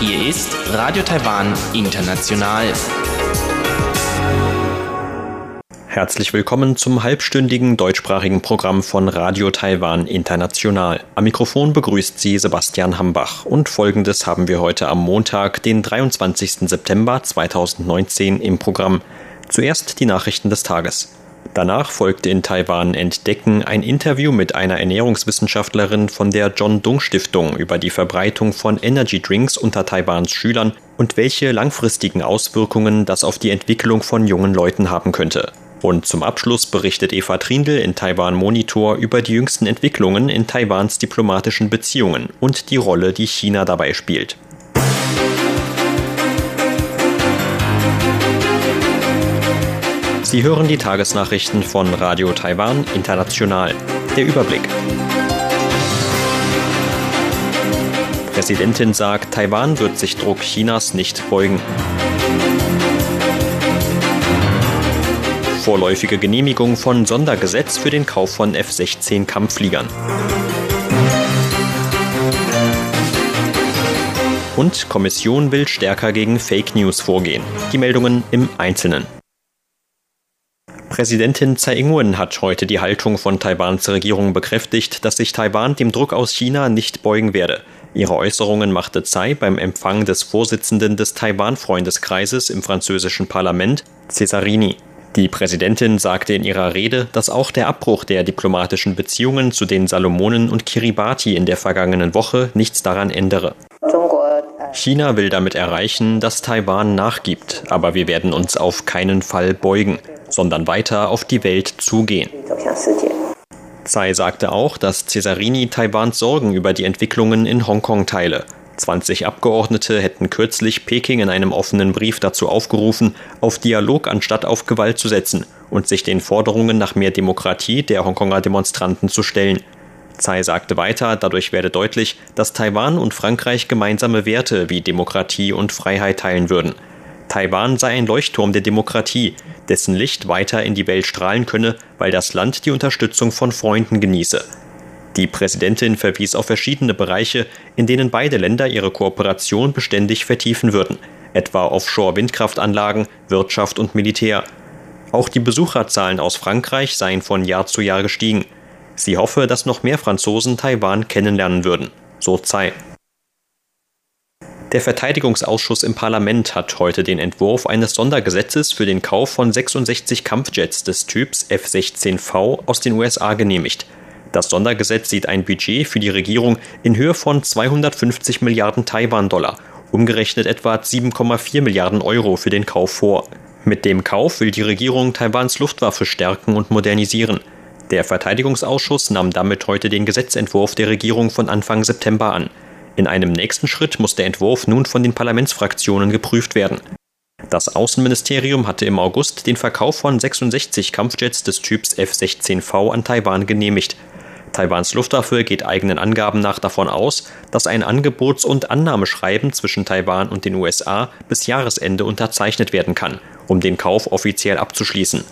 Hier ist Radio Taiwan International. Herzlich willkommen zum halbstündigen deutschsprachigen Programm von Radio Taiwan International. Am Mikrofon begrüßt Sie Sebastian Hambach und folgendes haben wir heute am Montag, den 23. September 2019 im Programm. Zuerst die Nachrichten des Tages. Danach folgte in Taiwan Entdecken ein Interview mit einer Ernährungswissenschaftlerin von der John Dung Stiftung über die Verbreitung von Energy Drinks unter Taiwans Schülern und welche langfristigen Auswirkungen das auf die Entwicklung von jungen Leuten haben könnte. Und zum Abschluss berichtet Eva Trindl in Taiwan Monitor über die jüngsten Entwicklungen in Taiwans diplomatischen Beziehungen und die Rolle, die China dabei spielt. Sie hören die Tagesnachrichten von Radio Taiwan International. Der Überblick. Präsidentin sagt, Taiwan wird sich Druck Chinas nicht beugen. Vorläufige Genehmigung von Sondergesetz für den Kauf von F-16 Kampffliegern. Und Kommission will stärker gegen Fake News vorgehen. Die Meldungen im Einzelnen. Präsidentin Tsai Ing-wen hat heute die Haltung von Taiwans Regierung bekräftigt, dass sich Taiwan dem Druck aus China nicht beugen werde. Ihre Äußerungen machte Tsai beim Empfang des Vorsitzenden des Taiwan-Freundeskreises im französischen Parlament, Cesarini. Die Präsidentin sagte in ihrer Rede, dass auch der Abbruch der diplomatischen Beziehungen zu den Salomonen und Kiribati in der vergangenen Woche nichts daran ändere. China will damit erreichen, dass Taiwan nachgibt, aber wir werden uns auf keinen Fall beugen, sondern weiter auf die Welt zugehen. Tsai sagte auch, dass Cesarini Taiwans Sorgen über die Entwicklungen in Hongkong teile. 20 Abgeordnete hätten kürzlich Peking in einem offenen Brief dazu aufgerufen, auf Dialog anstatt auf Gewalt zu setzen und sich den Forderungen nach mehr Demokratie der Hongkonger Demonstranten zu stellen. Tsai sagte weiter, dadurch werde deutlich, dass Taiwan und Frankreich gemeinsame Werte wie Demokratie und Freiheit teilen würden. Taiwan sei ein Leuchtturm der Demokratie, dessen Licht weiter in die Welt strahlen könne, weil das Land die Unterstützung von Freunden genieße. Die Präsidentin verwies auf verschiedene Bereiche, in denen beide Länder ihre Kooperation beständig vertiefen würden, etwa Offshore-Windkraftanlagen, Wirtschaft und Militär. Auch die Besucherzahlen aus Frankreich seien von Jahr zu Jahr gestiegen. Sie hoffe, dass noch mehr Franzosen Taiwan kennenlernen würden, so Tsai. Der Verteidigungsausschuss im Parlament hat heute den Entwurf eines Sondergesetzes für den Kauf von 66 Kampfjets des Typs F-16V aus den USA genehmigt. Das Sondergesetz sieht ein Budget für die Regierung in Höhe von 250 Milliarden Taiwan-Dollar, umgerechnet etwa 7,4 Milliarden Euro für den Kauf vor. Mit dem Kauf will die Regierung Taiwans Luftwaffe stärken und modernisieren. Der Verteidigungsausschuss nahm damit heute den Gesetzentwurf der Regierung von Anfang September an. In einem nächsten Schritt muss der Entwurf nun von den Parlamentsfraktionen geprüft werden. Das Außenministerium hatte im August den Verkauf von 66 Kampfjets des Typs F-16V an Taiwan genehmigt. Taiwans Luftwaffe geht eigenen Angaben nach davon aus, dass ein Angebots- und Annahmeschreiben zwischen Taiwan und den USA bis Jahresende unterzeichnet werden kann, um den Kauf offiziell abzuschließen.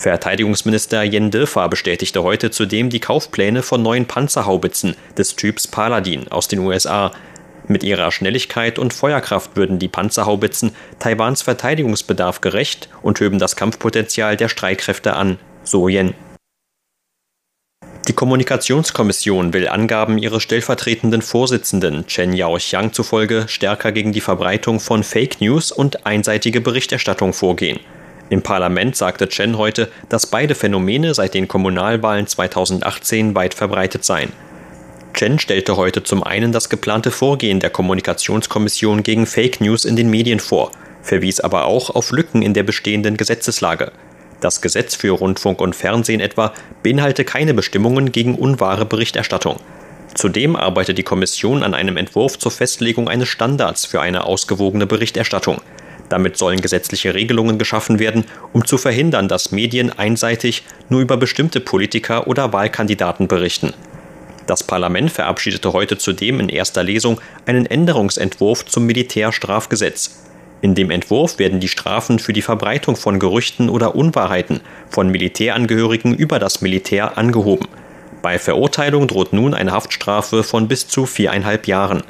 Verteidigungsminister Yen Defa bestätigte heute zudem die Kaufpläne von neuen Panzerhaubitzen des Typs Paladin aus den USA. Mit ihrer Schnelligkeit und Feuerkraft würden die Panzerhaubitzen Taiwans Verteidigungsbedarf gerecht und höben das Kampfpotenzial der Streitkräfte an, so Yen. Die Kommunikationskommission will Angaben ihres stellvertretenden Vorsitzenden Chen Yaoxiang zufolge stärker gegen die Verbreitung von Fake News und einseitige Berichterstattung vorgehen. Im Parlament sagte Chen heute, dass beide Phänomene seit den Kommunalwahlen 2018 weit verbreitet seien. Chen stellte heute zum einen das geplante Vorgehen der Kommunikationskommission gegen Fake News in den Medien vor, verwies aber auch auf Lücken in der bestehenden Gesetzeslage. Das Gesetz für Rundfunk und Fernsehen etwa beinhalte keine Bestimmungen gegen unwahre Berichterstattung. Zudem arbeitet die Kommission an einem Entwurf zur Festlegung eines Standards für eine ausgewogene Berichterstattung. Damit sollen gesetzliche Regelungen geschaffen werden, um zu verhindern, dass Medien einseitig nur über bestimmte Politiker oder Wahlkandidaten berichten. Das Parlament verabschiedete heute zudem in erster Lesung einen Änderungsentwurf zum Militärstrafgesetz. In dem Entwurf werden die Strafen für die Verbreitung von Gerüchten oder Unwahrheiten von Militärangehörigen über das Militär angehoben. Bei Verurteilung droht nun eine Haftstrafe von bis zu viereinhalb Jahren.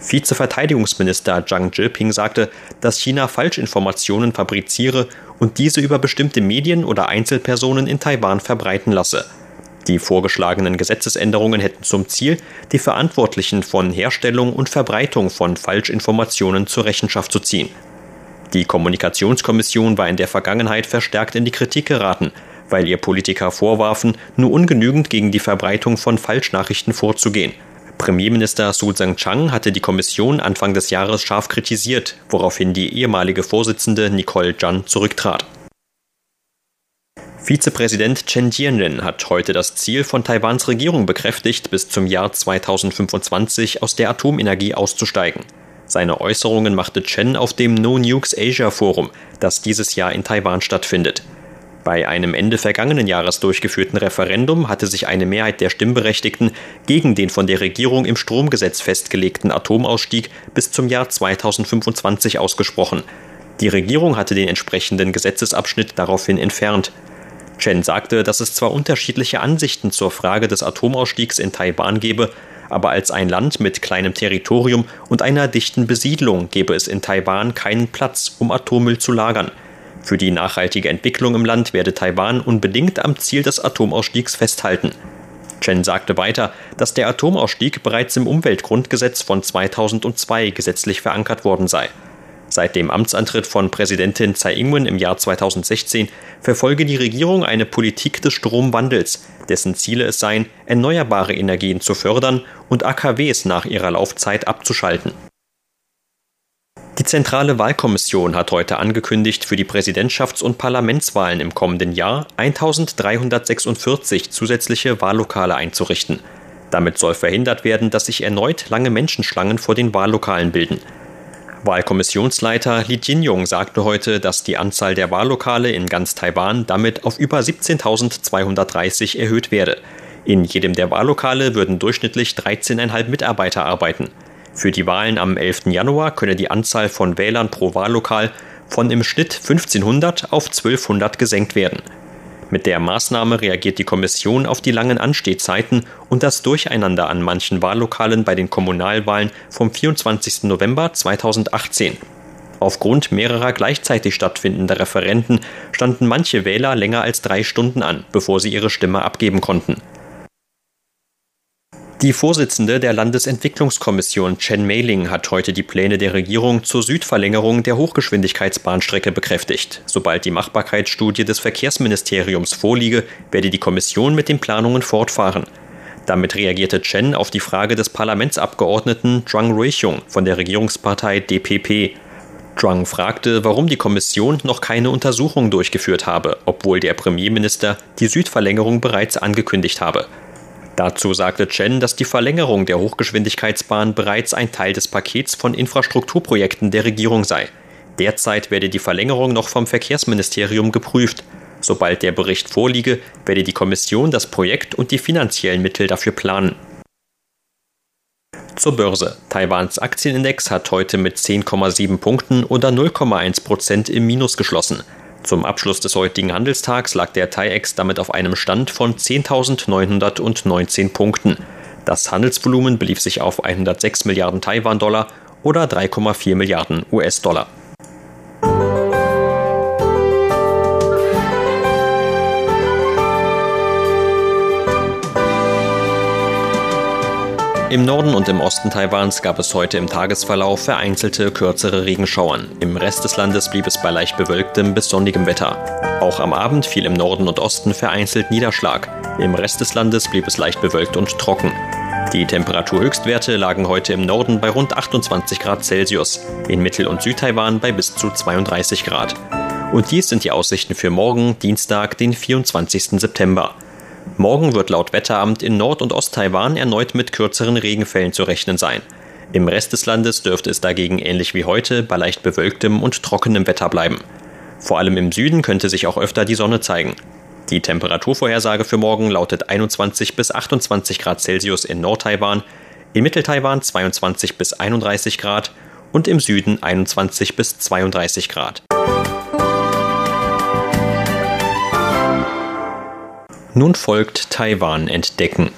Vizeverteidigungsminister Zhang Zhiping sagte, dass China Falschinformationen fabriziere und diese über bestimmte Medien oder Einzelpersonen in Taiwan verbreiten lasse. Die vorgeschlagenen Gesetzesänderungen hätten zum Ziel, die Verantwortlichen von Herstellung und Verbreitung von Falschinformationen zur Rechenschaft zu ziehen. Die Kommunikationskommission war in der Vergangenheit verstärkt in die Kritik geraten, weil ihr Politiker vorwarfen, nur ungenügend gegen die Verbreitung von Falschnachrichten vorzugehen. Premierminister Su Tseng-Chang hatte die Kommission Anfang des Jahres scharf kritisiert, woraufhin die ehemalige Vorsitzende Nicole Zhan zurücktrat. Vizepräsident Chen Jianren hat heute das Ziel von Taiwans Regierung bekräftigt, bis zum Jahr 2025 aus der Atomenergie auszusteigen. Seine Äußerungen machte Chen auf dem No Nukes Asia Forum, das dieses Jahr in Taiwan stattfindet. Bei einem Ende vergangenen Jahres durchgeführten Referendum hatte sich eine Mehrheit der Stimmberechtigten gegen den von der Regierung im Stromgesetz festgelegten Atomausstieg bis zum Jahr 2025 ausgesprochen. Die Regierung hatte den entsprechenden Gesetzesabschnitt daraufhin entfernt. Chen sagte, dass es zwar unterschiedliche Ansichten zur Frage des Atomausstiegs in Taiwan gebe, aber als ein Land mit kleinem Territorium und einer dichten Besiedlung gebe es in Taiwan keinen Platz, um Atommüll zu lagern. Für die nachhaltige Entwicklung im Land werde Taiwan unbedingt am Ziel des Atomausstiegs festhalten. Chen sagte weiter, dass der Atomausstieg bereits im Umweltgrundgesetz von 2002 gesetzlich verankert worden sei. Seit dem Amtsantritt von Präsidentin Tsai Ing-wen im Jahr 2016 verfolge die Regierung eine Politik des Stromwandels, dessen Ziele es seien, erneuerbare Energien zu fördern und AKWs nach ihrer Laufzeit abzuschalten. Die Zentrale Wahlkommission hat heute angekündigt, für die Präsidentschafts- und Parlamentswahlen im kommenden Jahr 1346 zusätzliche Wahllokale einzurichten. Damit soll verhindert werden, dass sich erneut lange Menschenschlangen vor den Wahllokalen bilden. Wahlkommissionsleiter Li Jinyong sagte heute, dass die Anzahl der Wahllokale in ganz Taiwan damit auf über 17.230 erhöht werde. In jedem der Wahllokale würden durchschnittlich 13,5 Mitarbeiter arbeiten. Für die Wahlen am 11. Januar könne die Anzahl von Wählern pro Wahllokal von im Schnitt 1500 auf 1200 gesenkt werden. Mit der Maßnahme reagiert die Kommission auf die langen Anstehzeiten und das Durcheinander an manchen Wahllokalen bei den Kommunalwahlen vom 24. November 2018. Aufgrund mehrerer gleichzeitig stattfindender Referenten standen manche Wähler länger als drei Stunden an, bevor sie ihre Stimme abgeben konnten. Die Vorsitzende der Landesentwicklungskommission Chen Meiling hat heute die Pläne der Regierung zur Südverlängerung der Hochgeschwindigkeitsbahnstrecke bekräftigt. Sobald die Machbarkeitsstudie des Verkehrsministeriums vorliege, werde die Kommission mit den Planungen fortfahren. Damit reagierte Chen auf die Frage des Parlamentsabgeordneten Zhuang Ruixiong von der Regierungspartei DPP. Zhuang fragte, warum die Kommission noch keine Untersuchung durchgeführt habe, obwohl der Premierminister die Südverlängerung bereits angekündigt habe. Dazu sagte Chen, dass die Verlängerung der Hochgeschwindigkeitsbahn bereits ein Teil des Pakets von Infrastrukturprojekten der Regierung sei. Derzeit werde die Verlängerung noch vom Verkehrsministerium geprüft. Sobald der Bericht vorliege, werde die Kommission das Projekt und die finanziellen Mittel dafür planen. Zur Börse. Taiwans Aktienindex hat heute mit 10,7 Punkten oder 0,1 Prozent im Minus geschlossen. Zum Abschluss des heutigen Handelstags lag der TAIEX damit auf einem Stand von 10.919 Punkten. Das Handelsvolumen belief sich auf 106 Milliarden Taiwan-Dollar oder 3,4 Milliarden US-Dollar. Im Norden und im Osten Taiwans gab es heute im Tagesverlauf vereinzelte kürzere Regenschauern. Im Rest des Landes blieb es bei leicht bewölktem bis sonnigem Wetter. Auch am Abend fiel im Norden und Osten vereinzelt Niederschlag. Im Rest des Landes blieb es leicht bewölkt und trocken. Die Temperaturhöchstwerte lagen heute im Norden bei rund 28 Grad Celsius, in Mittel- und Südtaiwan bei bis zu 32 Grad. Und dies sind die Aussichten für morgen, Dienstag, den 24. September. Morgen wird laut Wetteramt in Nord- und Ost-Taiwan erneut mit kürzeren Regenfällen zu rechnen sein. Im Rest des Landes dürfte es dagegen ähnlich wie heute bei leicht bewölktem und trockenem Wetter bleiben. Vor allem im Süden könnte sich auch öfter die Sonne zeigen. Die Temperaturvorhersage für morgen lautet 21 bis 28 Grad Celsius in Nord-Taiwan, in Mittel-Taiwan 22 bis 31 Grad und im Süden 21 bis 32 Grad. Nun folgt Taiwan entdecken.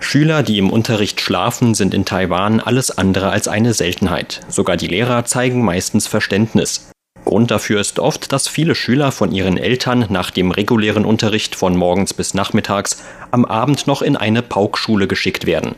Schüler, die im Unterricht schlafen, sind in Taiwan alles andere als eine Seltenheit. Sogar die Lehrer zeigen meistens Verständnis. Grund dafür ist oft, dass viele Schüler von ihren Eltern nach dem regulären Unterricht von morgens bis nachmittags am Abend noch in eine Paukschule geschickt werden.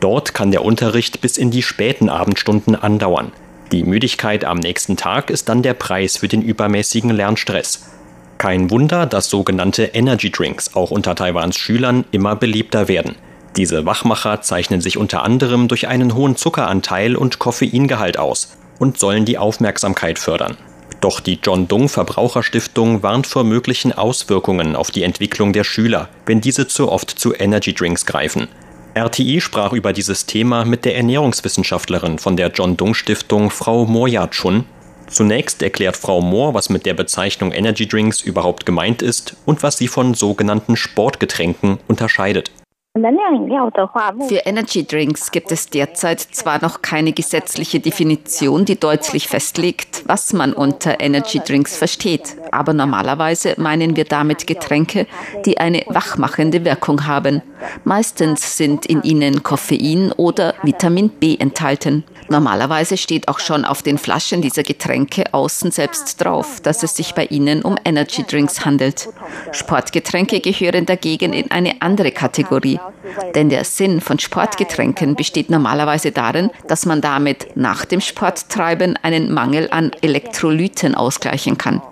Dort kann der Unterricht bis in die späten Abendstunden andauern. Die Müdigkeit am nächsten Tag ist dann der Preis für den übermäßigen Lernstress. Kein Wunder, dass sogenannte Energy Drinks auch unter Taiwans Schülern immer beliebter werden. Diese Wachmacher zeichnen sich unter anderem durch einen hohen Zuckeranteil und Koffeingehalt aus und sollen die Aufmerksamkeit fördern. Doch die John Dung Verbraucherstiftung warnt vor möglichen Auswirkungen auf die Entwicklung der Schüler, wenn diese zu oft zu Energy Drinks greifen. RTI sprach über dieses Thema mit der Ernährungswissenschaftlerin von der John Dung Stiftung, Frau Moya Chun. Zunächst erklärt Frau Mohr, was mit der Bezeichnung Energy Drinks überhaupt gemeint ist und was sie von sogenannten Sportgetränken unterscheidet. Für Energy Drinks gibt es derzeit zwar noch keine gesetzliche Definition, die deutlich festlegt, was man unter Energy Drinks versteht, aber normalerweise meinen wir damit Getränke, die eine wachmachende Wirkung haben. Meistens sind in ihnen Koffein oder Vitamin B enthalten. Normalerweise steht auch schon auf den Flaschen dieser Getränke außen selbst drauf, dass es sich bei ihnen um Energy Drinks handelt. Sportgetränke gehören dagegen in eine andere Kategorie. Denn der Sinn von Sportgetränken besteht normalerweise darin, dass man damit nach dem Sporttreiben einen Mangel an Elektrolyten ausgleichen kann.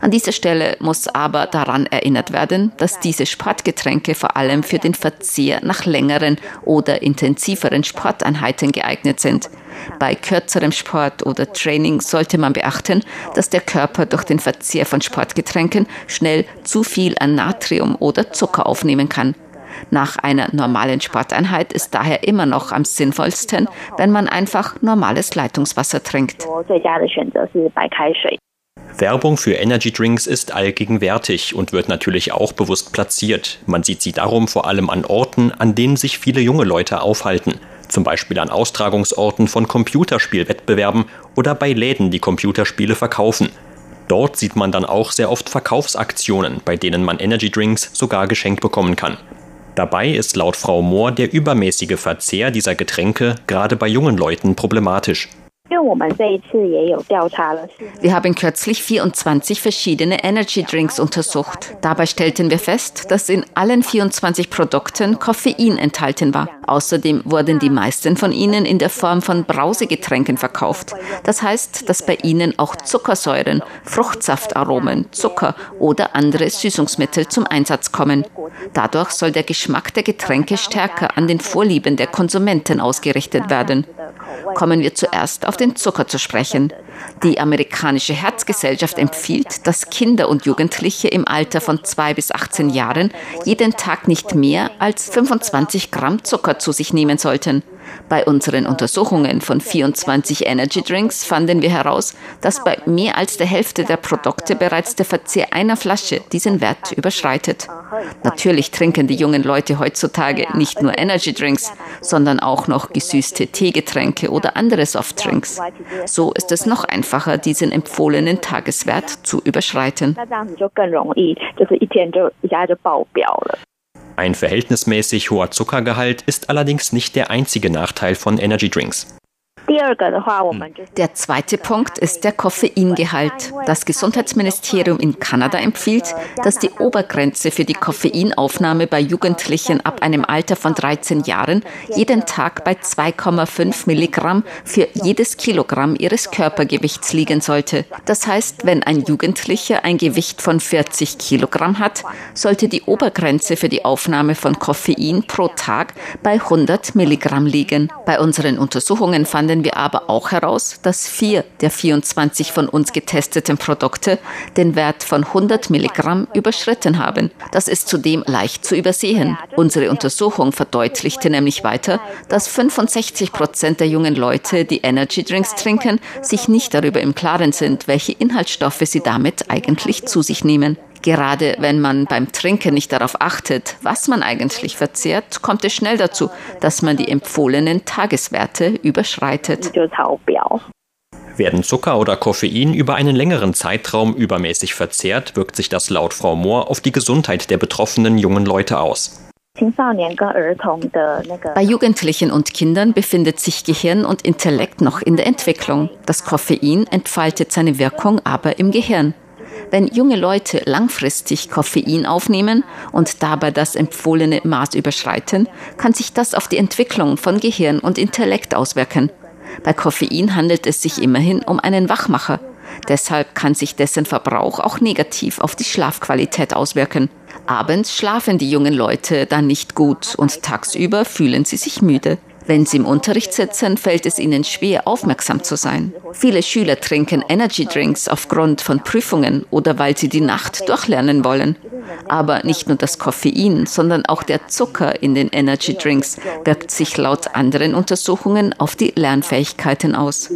An dieser Stelle muss aber daran erinnert werden, dass diese Sportgetränke vor allem für den Verzehr nach längeren oder intensiveren Sporteinheiten geeignet sind. Bei kürzerem Sport oder Training sollte man beachten, dass der Körper durch den Verzehr von Sportgetränken schnell zu viel an Natrium oder Zucker aufnehmen kann. Nach einer normalen Sporteinheit ist daher immer noch am sinnvollsten, wenn man einfach normales Leitungswasser trinkt. Werbung für Energy Drinks ist allgegenwärtig und wird natürlich auch bewusst platziert. Man sieht sie darum vor allem an Orten, an denen sich viele junge Leute aufhalten. Zum Beispiel an Austragungsorten von Computerspielwettbewerben oder bei Läden, die Computerspiele verkaufen. Dort sieht man dann auch sehr oft Verkaufsaktionen, bei denen man Energy Drinks sogar geschenkt bekommen kann. Dabei ist laut Frau Mohr der übermäßige Verzehr dieser Getränke gerade bei jungen Leuten problematisch. Wir haben kürzlich 24 verschiedene Energy Drinks untersucht. Dabei stellten wir fest, dass in allen 24 Produkten Koffein enthalten war. Außerdem wurden die meisten von ihnen in der Form von Brausegetränken verkauft. Das heißt, dass bei ihnen auch Zuckersäuren, Fruchtsaftaromen, Zucker oder andere Süßungsmittel zum Einsatz kommen. Dadurch soll der Geschmack der Getränke stärker an den Vorlieben der Konsumenten ausgerichtet werden. Kommen wir zuerst auf den Zucker zu sprechen. Die amerikanische Herzgesellschaft empfiehlt, dass Kinder und Jugendliche im Alter von 2 bis 18 Jahren jeden Tag nicht mehr als 25 Gramm Zucker zu sich nehmen sollten. Bei unseren Untersuchungen von 24 Energy Drinks fanden wir heraus, dass bei mehr als der Hälfte der Produkte bereits der Verzehr einer Flasche diesen Wert überschreitet. Natürlich trinken die jungen Leute heutzutage nicht nur Energy Drinks, sondern auch noch gesüßte Teegetränke oder andere Softdrinks. So ist es noch einfacher, diesen empfohlenen Tageswert zu überschreiten. Ein verhältnismäßig hoher Zuckergehalt ist allerdings nicht der einzige Nachteil von Energy Drinks. Der zweite Punkt ist der Koffeingehalt. Das Gesundheitsministerium in Kanada empfiehlt, dass die Obergrenze für die Koffeinaufnahme bei Jugendlichen ab einem Alter von 13 Jahren jeden Tag bei 2,5 Milligramm für jedes Kilogramm ihres Körpergewichts liegen sollte. Das heißt, wenn ein Jugendlicher ein Gewicht von 40 Kilogramm hat, sollte die Obergrenze für die Aufnahme von Koffein pro Tag bei 100 Milligramm liegen. Bei unseren Untersuchungen fanden wir aber auch heraus, dass vier der 24 von uns getesteten Produkte den Wert von 100 Milligramm überschritten haben. Das ist zudem leicht zu übersehen. Unsere Untersuchung verdeutlichte nämlich weiter, dass 65 Prozent der jungen Leute, die Energy Drinks trinken, sich nicht darüber im Klaren sind, welche Inhaltsstoffe sie damit eigentlich zu sich nehmen. Gerade wenn man beim Trinken nicht darauf achtet, was man eigentlich verzehrt, kommt es schnell dazu, dass man die empfohlenen Tageswerte überschreitet. Werden Zucker oder Koffein über einen längeren Zeitraum übermäßig verzehrt, wirkt sich das laut Frau Mohr auf die Gesundheit der betroffenen jungen Leute aus. Bei Jugendlichen und Kindern befindet sich Gehirn und Intellekt noch in der Entwicklung. Das Koffein entfaltet seine Wirkung aber im Gehirn. Wenn junge Leute langfristig Koffein aufnehmen und dabei das empfohlene Maß überschreiten, kann sich das auf die Entwicklung von Gehirn und Intellekt auswirken. Bei Koffein handelt es sich immerhin um einen Wachmacher. Deshalb kann sich dessen Verbrauch auch negativ auf die Schlafqualität auswirken. Abends schlafen die jungen Leute dann nicht gut und tagsüber fühlen sie sich müde. Wenn sie im Unterricht sitzen, fällt es ihnen schwer, aufmerksam zu sein. Viele Schüler trinken Energy Drinks aufgrund von Prüfungen oder weil sie die Nacht durchlernen wollen. Aber nicht nur das Koffein, sondern auch der Zucker in den Energy Drinks wirkt sich laut anderen Untersuchungen auf die Lernfähigkeiten aus.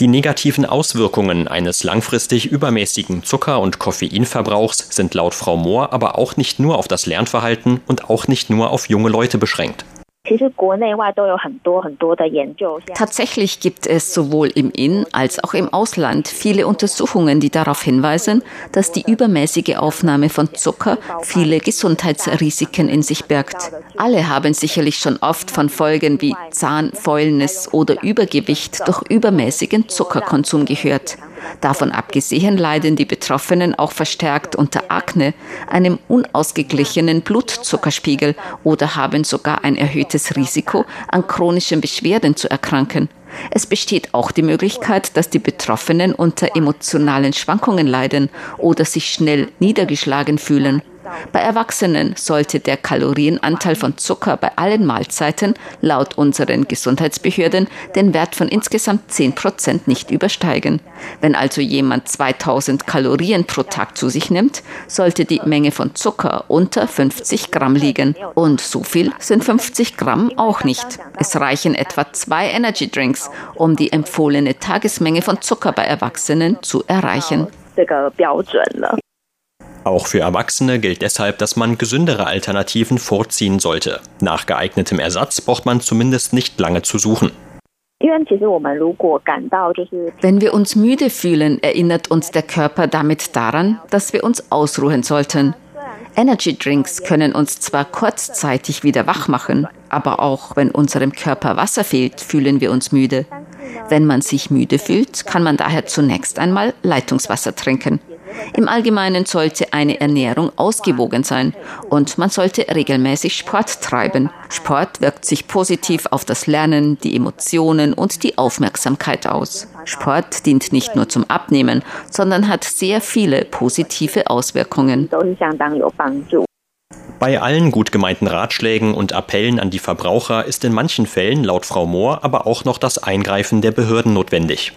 Die negativen Auswirkungen eines langfristig übermäßigen Zucker- und Koffeinverbrauchs sind laut Frau Mohr aber auch nicht nur auf das Lernverhalten und auch nicht nur auf junge Leute beschränkt. Tatsächlich gibt es sowohl im In- als auch im Ausland viele Untersuchungen, die darauf hinweisen, dass die übermäßige Aufnahme von Zucker viele Gesundheitsrisiken in sich birgt. Alle haben sicherlich schon oft von Folgen wie Zahnfäulnis oder Übergewicht durch übermäßigen Zuckerkonsum gehört. Davon abgesehen leiden die Betroffenen auch verstärkt unter Akne, einem unausgeglichenen Blutzuckerspiegel oder haben sogar ein erhöhtes Risiko, an chronischen Beschwerden zu erkranken. Es besteht auch die Möglichkeit, dass die Betroffenen unter emotionalen Schwankungen leiden oder sich schnell niedergeschlagen fühlen. Bei Erwachsenen sollte der Kalorienanteil von Zucker bei allen Mahlzeiten laut unseren Gesundheitsbehörden den Wert von insgesamt 10 Prozent nicht übersteigen. Wenn also jemand 2000 Kalorien pro Tag zu sich nimmt, sollte die Menge von Zucker unter 50 Gramm liegen. Und so viel sind 50 Gramm auch nicht. Es reichen etwa zwei Energy Drinks, um die empfohlene Tagesmenge von Zucker bei Erwachsenen zu erreichen. Auch für Erwachsene gilt deshalb, dass man gesündere Alternativen vorziehen sollte. Nach geeignetem Ersatz braucht man zumindest nicht lange zu suchen. Wenn wir uns müde fühlen, erinnert uns der Körper damit daran, dass wir uns ausruhen sollten. Energy Drinks können uns zwar kurzzeitig wieder wach machen, aber auch wenn unserem Körper Wasser fehlt, fühlen wir uns müde. Wenn man sich müde fühlt, kann man daher zunächst einmal Leitungswasser trinken. Im Allgemeinen sollte eine Ernährung ausgewogen sein und man sollte regelmäßig Sport treiben. Sport wirkt sich positiv auf das Lernen, die Emotionen und die Aufmerksamkeit aus. Sport dient nicht nur zum Abnehmen, sondern hat sehr viele positive Auswirkungen. Bei allen gut gemeinten Ratschlägen und Appellen an die Verbraucher ist in manchen Fällen laut Frau Mohr aber auch noch das Eingreifen der Behörden notwendig.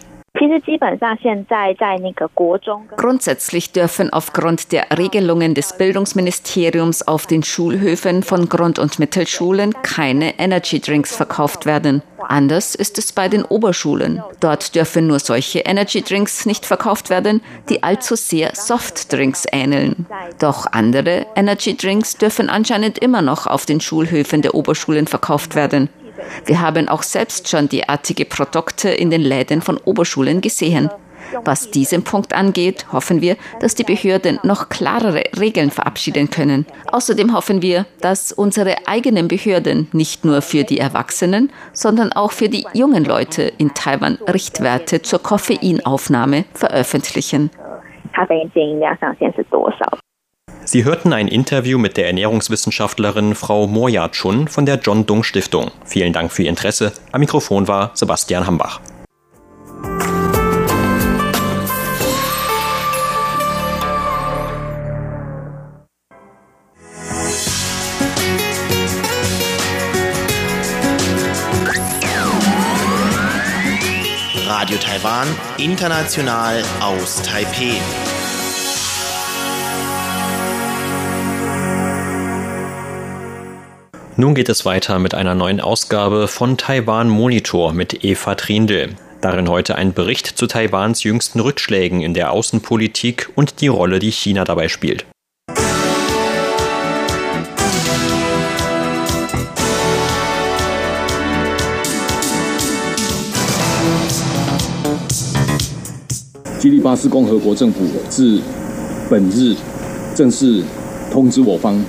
Grundsätzlich dürfen aufgrund der Regelungen des Bildungsministeriums auf den Schulhöfen von Grund- und Mittelschulen keine Energy Drinks verkauft werden. Anders ist es bei den Oberschulen. Dort dürfen nur solche Energy Drinks nicht verkauft werden, die allzu sehr Softdrinks ähneln. Doch andere Energy Drinks dürfen anscheinend immer noch auf den Schulhöfen der Oberschulen verkauft werden. Wir haben auch selbst schon derartige Produkte in den Läden von Oberschulen gesehen. Was diesen Punkt angeht, hoffen wir, dass die Behörden noch klarere Regeln verabschieden können. Außerdem hoffen wir, dass unsere eigenen Behörden nicht nur für die Erwachsenen, sondern auch für die jungen Leute in Taiwan Richtwerte zur Koffeinaufnahme veröffentlichen. Sie hörten ein Interview mit der Ernährungswissenschaftlerin Frau Moya Chun von der John Dung Stiftung. Vielen Dank für Ihr Interesse. Am Mikrofon war Sebastian Hambach. Taiwan, international aus Taipeh. Nun geht es weiter mit einer neuen Ausgabe von Taiwan Monitor mit Eva Trindl. Darin heute ein Bericht zu Taiwans jüngsten Rückschlägen in der Außenpolitik und die Rolle, die China dabei spielt. Kiribati 共和国政府自本日正式通知我方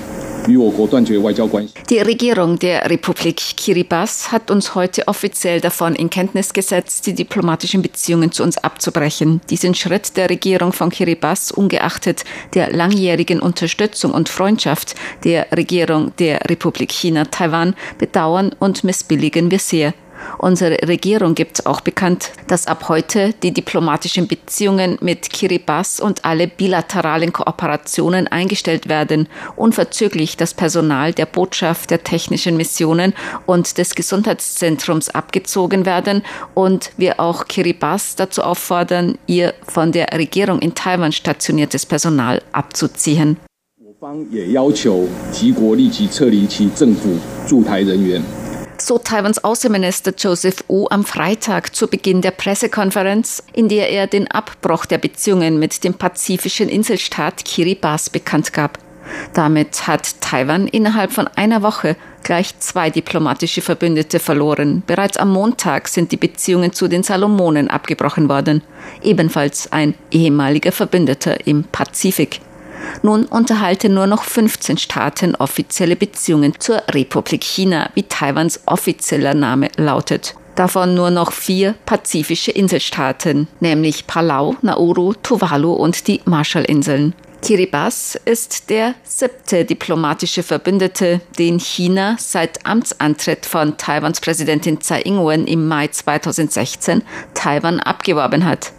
die Regierung der Republik Kiribati hat uns heute offiziell davon in Kenntnis gesetzt, die diplomatischen Beziehungen zu uns abzubrechen. Diesen Schritt der Regierung von Kiribati, ungeachtet der langjährigen Unterstützung und Freundschaft der Regierung der Republik China Taiwan, bedauern und missbilligen wir sehr. Unsere Regierung gibt auch bekannt, dass ab heute die diplomatischen Beziehungen mit Kiribati und alle bilateralen Kooperationen eingestellt werden, unverzüglich das Personal der Botschaft der technischen Missionen und des Gesundheitszentrums abgezogen werden und wir auch Kiribati dazu auffordern, ihr von der Regierung in Taiwan stationiertes Personal abzuziehen so Taiwans Außenminister Joseph O. am Freitag zu Beginn der Pressekonferenz, in der er den Abbruch der Beziehungen mit dem pazifischen Inselstaat Kiribati bekannt gab. Damit hat Taiwan innerhalb von einer Woche gleich zwei diplomatische Verbündete verloren. Bereits am Montag sind die Beziehungen zu den Salomonen abgebrochen worden, ebenfalls ein ehemaliger Verbündeter im Pazifik. Nun unterhalten nur noch 15 Staaten offizielle Beziehungen zur Republik China, wie Taiwans offizieller Name lautet. Davon nur noch vier pazifische Inselstaaten, nämlich Palau, Nauru, Tuvalu und die Marshallinseln. Kiribati ist der siebte diplomatische Verbündete, den China seit Amtsantritt von Taiwans Präsidentin Tsai Ing-wen im Mai 2016 Taiwan abgeworben hat.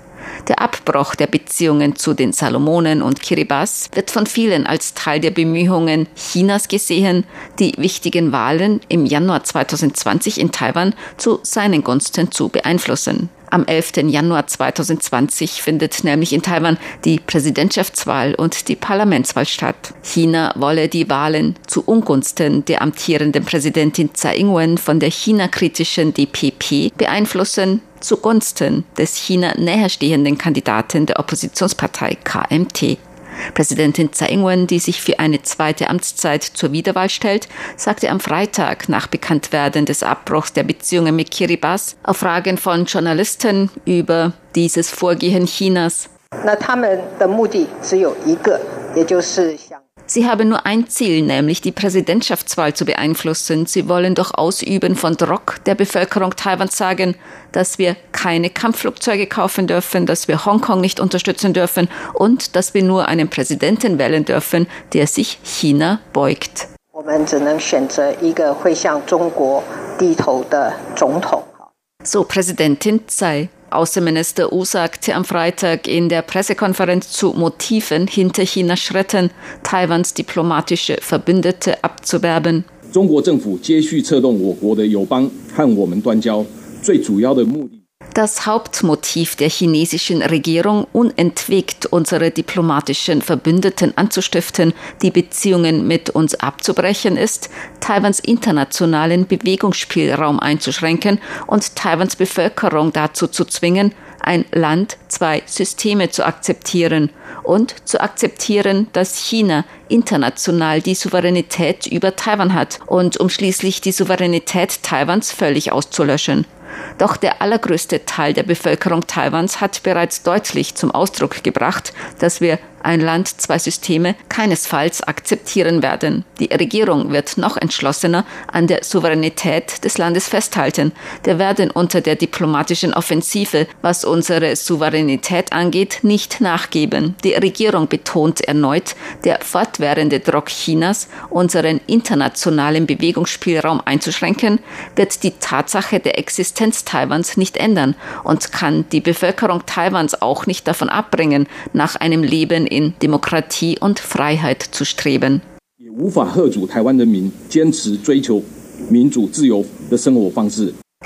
Der Abbruch der Beziehungen zu den Salomonen und Kiribati wird von vielen als Teil der Bemühungen Chinas gesehen, die wichtigen Wahlen im Januar 2020 in Taiwan zu seinen Gunsten zu beeinflussen. Am 11. Januar 2020 findet nämlich in Taiwan die Präsidentschaftswahl und die Parlamentswahl statt. China wolle die Wahlen zu Ungunsten der amtierenden Präsidentin Tsai Ing-wen von der China-kritischen DPP beeinflussen, zugunsten des China näherstehenden Kandidaten der Oppositionspartei KMT. Präsidentin Tsai Ing-wen, die sich für eine zweite Amtszeit zur Wiederwahl stellt, sagte am Freitag nach Bekanntwerden des Abbruchs der Beziehungen mit Kiribati auf Fragen von Journalisten über dieses Vorgehen Chinas. Sie haben nur ein Ziel, nämlich die Präsidentschaftswahl zu beeinflussen. Sie wollen doch Ausüben von Druck der Bevölkerung Taiwans sagen, dass wir keine Kampfflugzeuge kaufen dürfen, dass wir Hongkong nicht unterstützen dürfen und dass wir nur einen Präsidenten wählen dürfen, der sich China beugt. So Präsidentin Tsai. Außenminister Wu sagte am Freitag in der Pressekonferenz zu Motiven hinter Chinas Schritten, Taiwans diplomatische Verbündete abzuwerben. Das Hauptmotiv der chinesischen Regierung, unentwegt unsere diplomatischen Verbündeten anzustiften, die Beziehungen mit uns abzubrechen, ist, Taiwans internationalen Bewegungsspielraum einzuschränken und Taiwans Bevölkerung dazu zu zwingen, ein Land, zwei Systeme zu akzeptieren und zu akzeptieren, dass China international die Souveränität über Taiwan hat und um schließlich die Souveränität Taiwans völlig auszulöschen. Doch der allergrößte Teil der Bevölkerung Taiwans hat bereits deutlich zum Ausdruck gebracht, dass wir ein Land, zwei Systeme keinesfalls akzeptieren werden. Die Regierung wird noch entschlossener an der Souveränität des Landes festhalten. Wir werden unter der diplomatischen Offensive, was unsere Souveränität angeht, nicht nachgeben. Die Regierung betont erneut, der fortwährende Druck Chinas, unseren internationalen Bewegungsspielraum einzuschränken, wird die Tatsache der Existenz Taiwans nicht ändern und kann die Bevölkerung Taiwans auch nicht davon abbringen, nach einem Leben in Demokratie und Freiheit zu streben.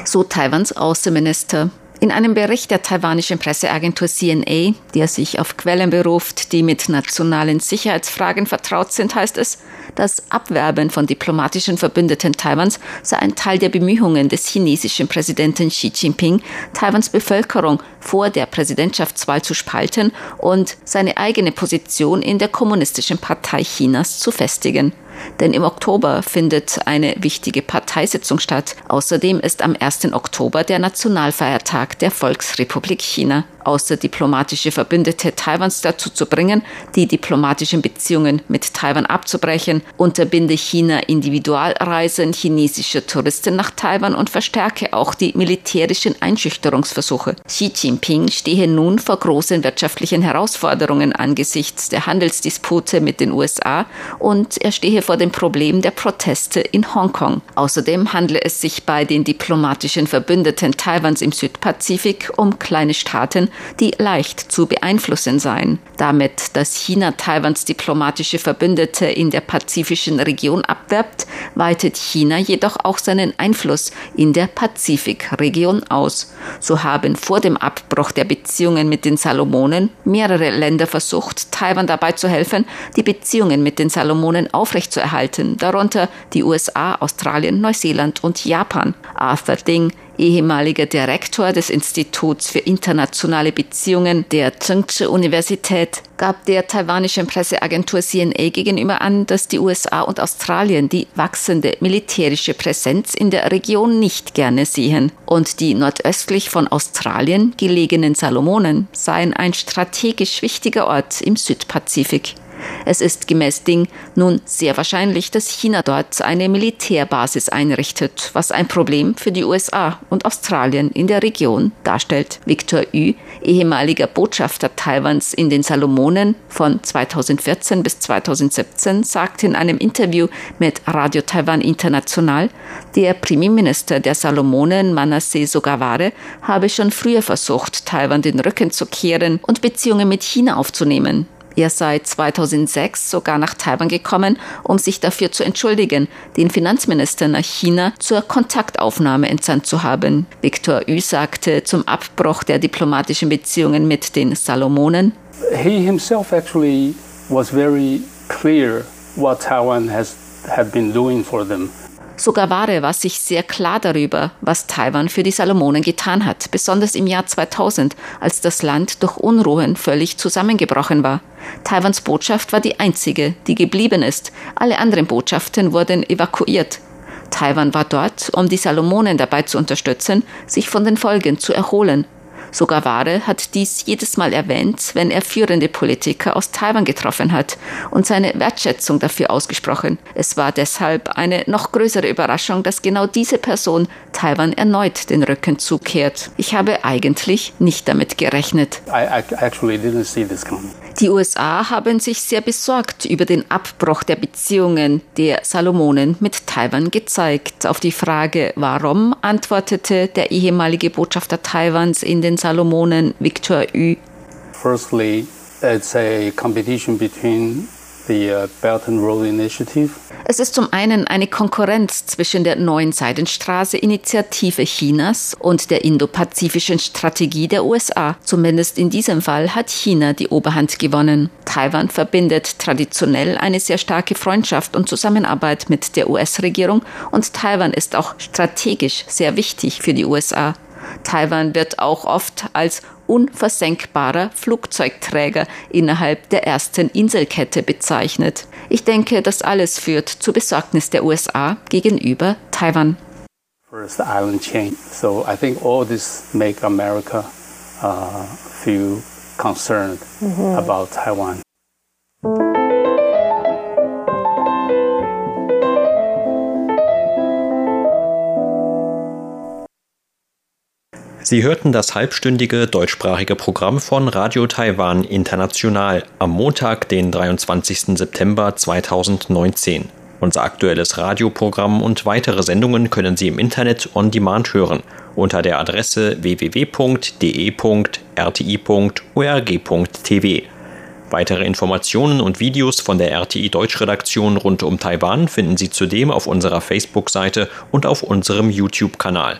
So Taiwans Außenminister. In einem Bericht der taiwanischen Presseagentur CNA, der sich auf Quellen beruft, die mit nationalen Sicherheitsfragen vertraut sind, heißt es, das Abwerben von diplomatischen Verbündeten Taiwans sei ein Teil der Bemühungen des chinesischen Präsidenten Xi Jinping, Taiwans Bevölkerung vor der Präsidentschaftswahl zu spalten und seine eigene Position in der Kommunistischen Partei Chinas zu festigen. Denn im Oktober findet eine wichtige Parteisitzung statt. Außerdem ist am 1. Oktober der Nationalfeiertag der Volksrepublik China außer diplomatische Verbündete Taiwans dazu zu bringen, die diplomatischen Beziehungen mit Taiwan abzubrechen, unterbinde China Individualreisen chinesischer Touristen nach Taiwan und verstärke auch die militärischen Einschüchterungsversuche. Xi Jinping stehe nun vor großen wirtschaftlichen Herausforderungen angesichts der Handelsdispute mit den USA und er stehe vor dem Problem der Proteste in Hongkong. Außerdem handle es sich bei den diplomatischen Verbündeten Taiwans im Südpazifik um kleine Staaten, die leicht zu beeinflussen seien. Damit, dass China Taiwans diplomatische Verbündete in der pazifischen Region abwerbt, weitet China jedoch auch seinen Einfluss in der Pazifikregion aus. So haben vor dem Abbruch der Beziehungen mit den Salomonen mehrere Länder versucht, Taiwan dabei zu helfen, die Beziehungen mit den Salomonen aufrechtzuerhalten, darunter die USA, Australien, Neuseeland und Japan. Arthur Ding, ehemaliger Direktor des Instituts für internationale Beziehungen der Zhengzhou Universität, gab der taiwanischen Presseagentur CNA gegenüber an, dass die USA und Australien die wachsende militärische Präsenz in der Region nicht gerne sehen und die nordöstlich von Australien gelegenen Salomonen seien ein strategisch wichtiger Ort im Südpazifik. Es ist gemäß Ding nun sehr wahrscheinlich, dass China dort eine Militärbasis einrichtet, was ein Problem für die USA und Australien in der Region darstellt. Victor Yu, ehemaliger Botschafter Taiwans in den Salomonen von 2014 bis 2017, sagte in einem Interview mit Radio Taiwan International, der Premierminister der Salomonen, Manasseh Sogaware, habe schon früher versucht, Taiwan den Rücken zu kehren und Beziehungen mit China aufzunehmen. Er sei 2006 sogar nach Taiwan gekommen, um sich dafür zu entschuldigen, den Finanzminister nach China zur Kontaktaufnahme entsandt zu haben. Victor Yu sagte zum Abbruch der diplomatischen Beziehungen mit den Salomonen. He himself actually was very clear what Taiwan has had been doing for them. Sogar Ware war sich sehr klar darüber, was Taiwan für die Salomonen getan hat, besonders im Jahr 2000, als das Land durch Unruhen völlig zusammengebrochen war. Taiwans Botschaft war die einzige, die geblieben ist. Alle anderen Botschaften wurden evakuiert. Taiwan war dort, um die Salomonen dabei zu unterstützen, sich von den Folgen zu erholen. Sogar Ware hat dies jedes Mal erwähnt, wenn er führende Politiker aus Taiwan getroffen hat und seine Wertschätzung dafür ausgesprochen. Es war deshalb eine noch größere Überraschung, dass genau diese Person Taiwan erneut den Rücken zukehrt. Ich habe eigentlich nicht damit gerechnet. Die USA haben sich sehr besorgt über den Abbruch der Beziehungen der Salomonen mit Taiwan gezeigt. Auf die Frage, warum, antwortete der ehemalige Botschafter Taiwans in den Salomonen, Victor Yu. Firstly, it's a competition between the uh, Belt and Road Initiative. Es ist zum einen eine Konkurrenz zwischen der neuen Seidenstraße-Initiative Chinas und der indopazifischen Strategie der USA. Zumindest in diesem Fall hat China die Oberhand gewonnen. Taiwan verbindet traditionell eine sehr starke Freundschaft und Zusammenarbeit mit der US-Regierung und Taiwan ist auch strategisch sehr wichtig für die USA. Taiwan wird auch oft als unversenkbarer Flugzeugträger innerhalb der ersten Inselkette bezeichnet. Ich denke, das alles führt zur Besorgnis der USA gegenüber Taiwan. First island chain. So I think all this make America uh, feel concerned mm -hmm. about Taiwan. Sie hörten das halbstündige deutschsprachige Programm von Radio Taiwan International am Montag, den 23. September 2019. Unser aktuelles Radioprogramm und weitere Sendungen können Sie im Internet on demand hören unter der Adresse www.de.rti.org.tv. Weitere Informationen und Videos von der RTI Deutschredaktion rund um Taiwan finden Sie zudem auf unserer Facebook-Seite und auf unserem YouTube-Kanal.